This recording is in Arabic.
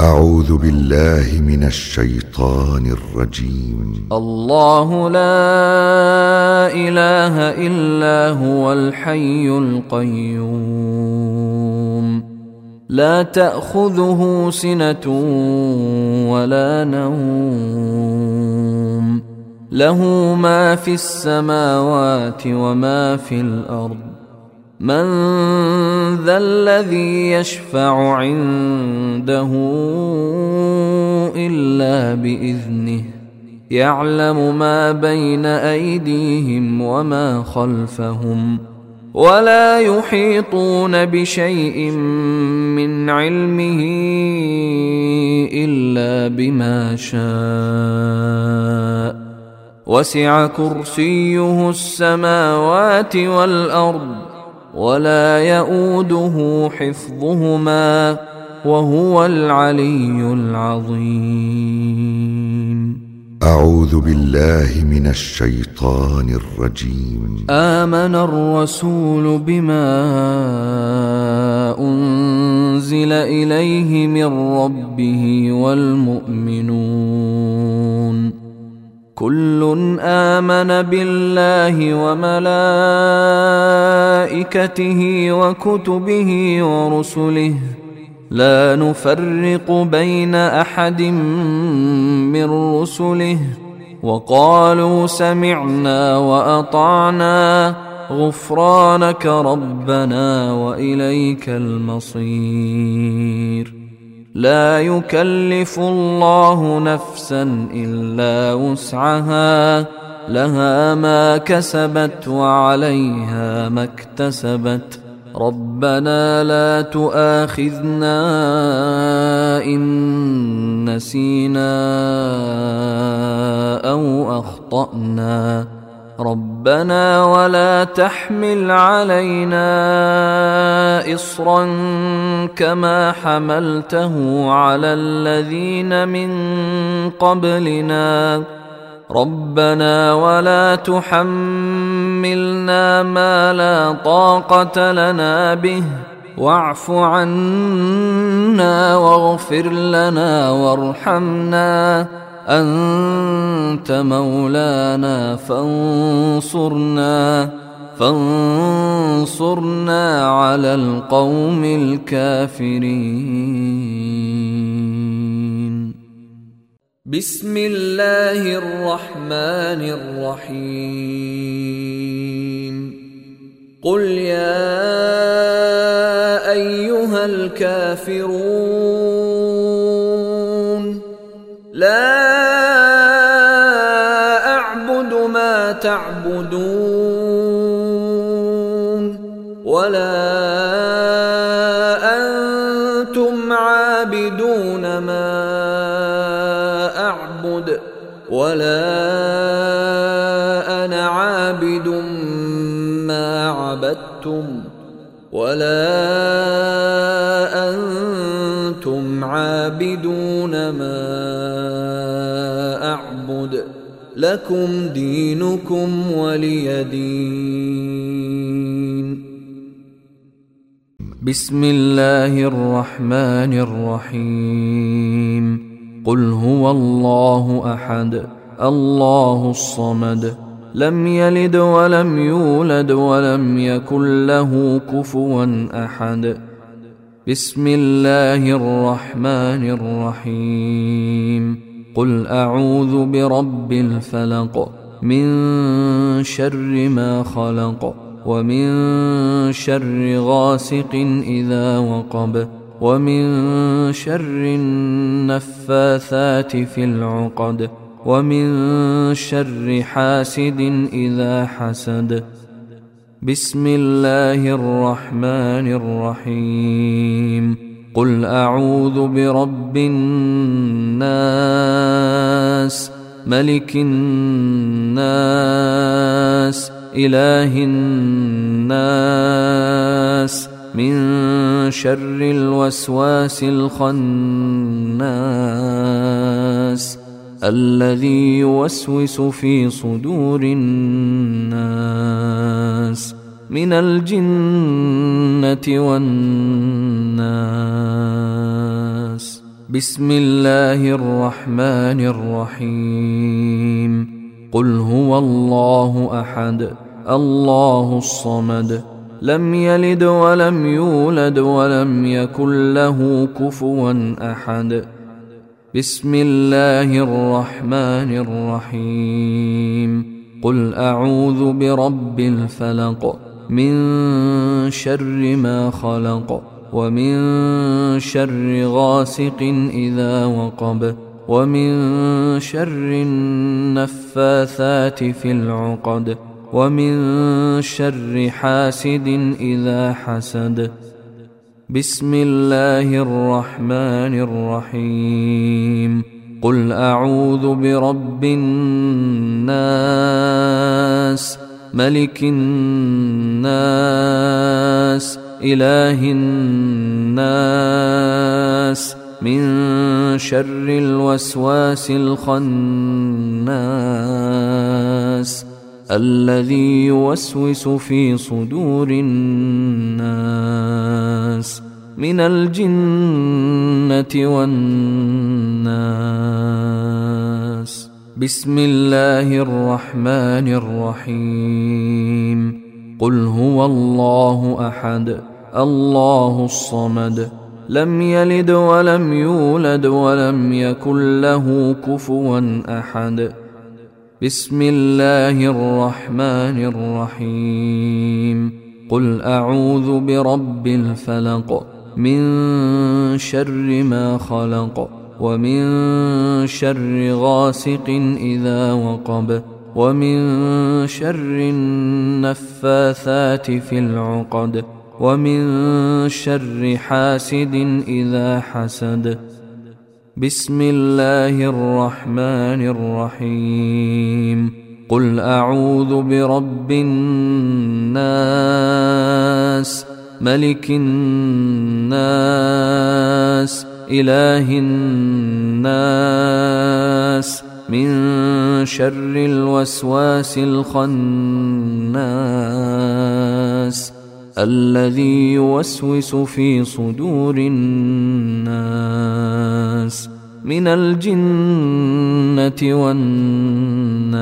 أعوذ بالله من الشيطان الرجيم. الله لا إله إلا هو الحي القيوم. لا تأخذه سنة ولا نوم. له ما في السماوات وما في الأرض. من ذا الذي يشفع عنده إلا بإذنه يعلم ما بين أيديهم وما خلفهم ولا يحيطون بشيء من علمه إلا بما شاء وسع كرسيه السماوات والأرض ولا يئوده حفظهما وهو العلي العظيم. أعوذ بالله من الشيطان الرجيم. آمن الرسول بما أنزل إليه من ربه والمؤمنون. كل آمن بالله وملائكته وكتبه ورسله. لا نفرق بين أحد من رسله. وقالوا سمعنا وأطعنا. غفرانك ربنا وإليك المصير. لا يكلف الله نفسا إلا وسعها لها ما كسبت وعليها ما اكتسبت. ربنا لا تؤاخذنا إن نسينا أو أخطأنا. ربنا ولا تحمل علينا اصرا كما حملته على الذين من قبلنا. ربنا ولا تحملنا ما لا طاقة لنا به. واعف عنا واغفر لنا وارحمنا. أنت مولانا فانصرنا فانصرنا على القوم الكافرين. بسم الله الرحمن الرحيم. قل يا أيها الكافرون تعبدون ولا أنتم عابدون ما أعبد ولا أنا عابد ما عبدتم ولا أنتم عابدون ما لكم دينكم ولي دين. بسم الله الرحمن الرحيم. قل هو الله أحد الله الصمد. لم يلد ولم يولد ولم يكن له كفوا أحد. بسم الله الرحمن الرحيم. قل اعوذ برب الفلق من شر ما خلق ومن شر غاسق اذا وقب ومن شر النفاثات في العقد ومن شر حاسد اذا حسد بسم الله الرحمن الرحيم قل اعوذ برب الناس ملك الناس إله الناس من شر الوسواس الخناس الذي يوسوس في صدور الناس من الجنة والناس. بسم الله الرحمن الرحيم. قل هو الله أحد الله الصمد. لم يلد ولم يولد ولم يكن له كفوا أحد. بسم الله الرحمن الرحيم. قل أعوذ برب الفلق من شر ما خلق. ومن شر غاسق إذا وقب ومن شر النفاثات في العقد ومن شر حاسد إذا حسد. بسم الله الرحمن الرحيم. قل أعوذ برب الناس ملك الناس إله الناس من شر الوسواس الخناس الذي يوسوس في صدور الناس من الجنة والناس. بسم الله الرحمن الرحيم. قل هو الله احد الله الصمد لم يلد ولم يولد ولم يكن له كفوا احد. بسم الله الرحمن الرحيم. قل اعوذ برب الفلق من شر ما خلق ومن شر غاسق اذا وقب. ومن شر النفاثات في العقد ومن شر حاسد إذا حسد. بسم الله الرحمن الرحيم. قل أعوذ برب الناس ملك الناس إله الناس. من شر الوسواس الخناس الذي يوسوس في صدور الناس من الجنة والناس